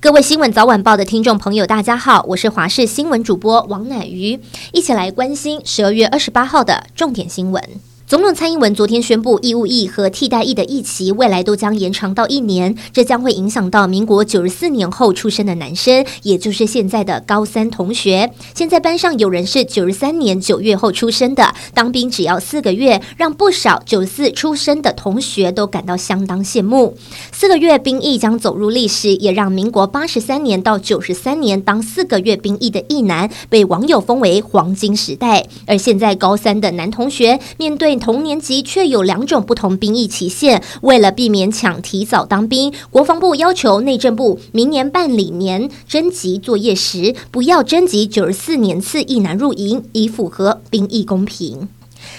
各位新闻早晚报的听众朋友，大家好，我是华视新闻主播王乃瑜，一起来关心十二月二十八号的重点新闻。总统蔡英文昨天宣布，义务役和替代役的役期未来都将延长到一年，这将会影响到民国九十四年后出生的男生，也就是现在的高三同学。现在班上有人是九十三年九月后出生的，当兵只要四个月，让不少九十四出生的同学都感到相当羡慕。四个月兵役将走入历史，也让民国八十三年到九十三年当四个月兵役的役男被网友封为黄金时代。而现在高三的男同学面对同年级却有两种不同兵役期限，为了避免抢提早当兵，国防部要求内政部明年办理年征集作业时，不要征集九十四年次一男入营，以符合兵役公平。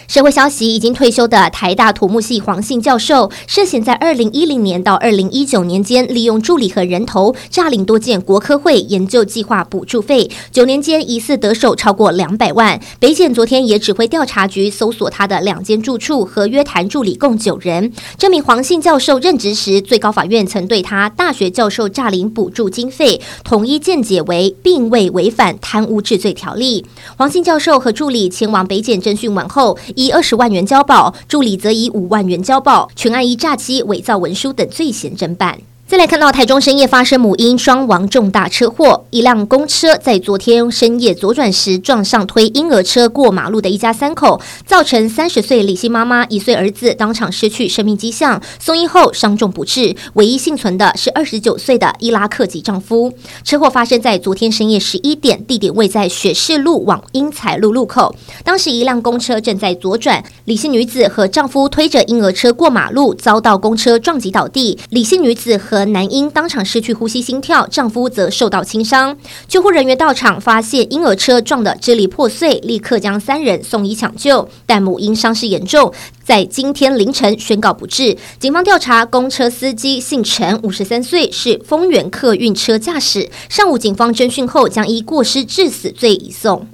社会消息：已经退休的台大土木系黄姓教授，涉嫌在二零一零年到二零一九年间，利用助理和人头诈领多件国科会研究计划补助费，九年间疑似得手超过两百万。北检昨天也指挥调查局搜索他的两间住处和约谈助理共九人。这名黄姓教授任职时，最高法院曾对他大学教授诈领补助经费，统一见解为并未违反贪污治罪条例。黄姓教授和助理前往北检侦讯完后，以二十万元交保，助理则以五万元交保，全案以诈欺、伪造文书等罪嫌侦办。再来看到台中深夜发生母婴双亡重大车祸，一辆公车在昨天深夜左转时撞上推婴儿车过马路的一家三口，造成三十岁李姓妈妈一岁儿子当场失去生命迹象，送医后伤重不治，唯一幸存的是二十九岁的伊拉克籍丈夫。车祸发生在昨天深夜十一点，地点位在雪士路往英才路路口。当时一辆公车正在左转，李姓女子和丈夫推着婴儿车过马路，遭到公车撞击倒地。李姓女子和男婴当场失去呼吸心跳，丈夫则受到轻伤。救护人员到场，发现婴儿车撞得支离破碎，立刻将三人送医抢救，但母婴伤势严重，在今天凌晨宣告不治。警方调查，公车司机姓陈，五十三岁，是丰原客运车驾驶。上午警方侦讯后，将依过失致死罪移送。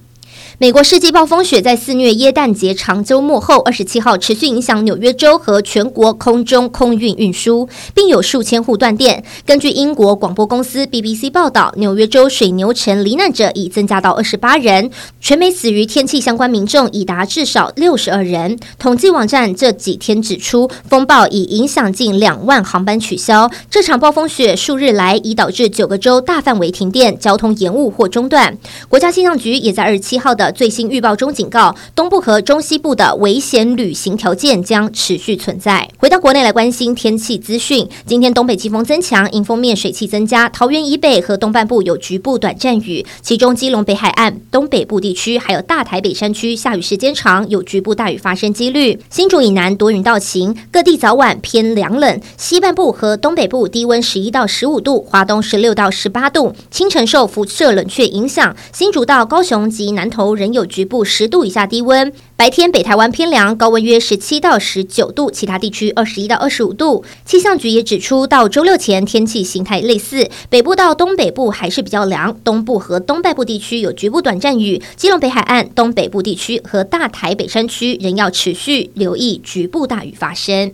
美国世纪暴风雪在肆虐耶诞节长周末后，二十七号持续影响纽约州和全国空中空运运输，并有数千户断电。根据英国广播公司 BBC 报道，纽约州水牛城罹难者已增加到二十八人，全美死于天气相关民众已达至少六十二人。统计网站这几天指出，风暴已影响近两万航班取消。这场暴风雪数日来已导致九个州大范围停电、交通延误或中断。国家气象局也在二十七号的最新预报中警告，东部和中西部的危险旅行条件将持续存在。回到国内来关心天气资讯，今天东北季风增强，迎风面水汽增加，桃园以北和东半部有局部短暂雨，其中基隆北海岸、东北部地区还有大台北山区下雨时间长，有局部大雨发生几率。新竹以南多云到晴，各地早晚偏凉冷，西半部和东北部低温十一到十五度，华东十六到十八度，清晨受辐射冷却影响，新竹到高雄及南投。仍有局部十度以下低温，白天北台湾偏凉，高温约十七到十九度，其他地区二十一到二十五度。气象局也指出，到周六前天气形态类似，北部到东北部还是比较凉，东部和东半部地区有局部短暂雨，基隆北海岸、东北部地区和大台北山区仍要持续留意局部大雨发生。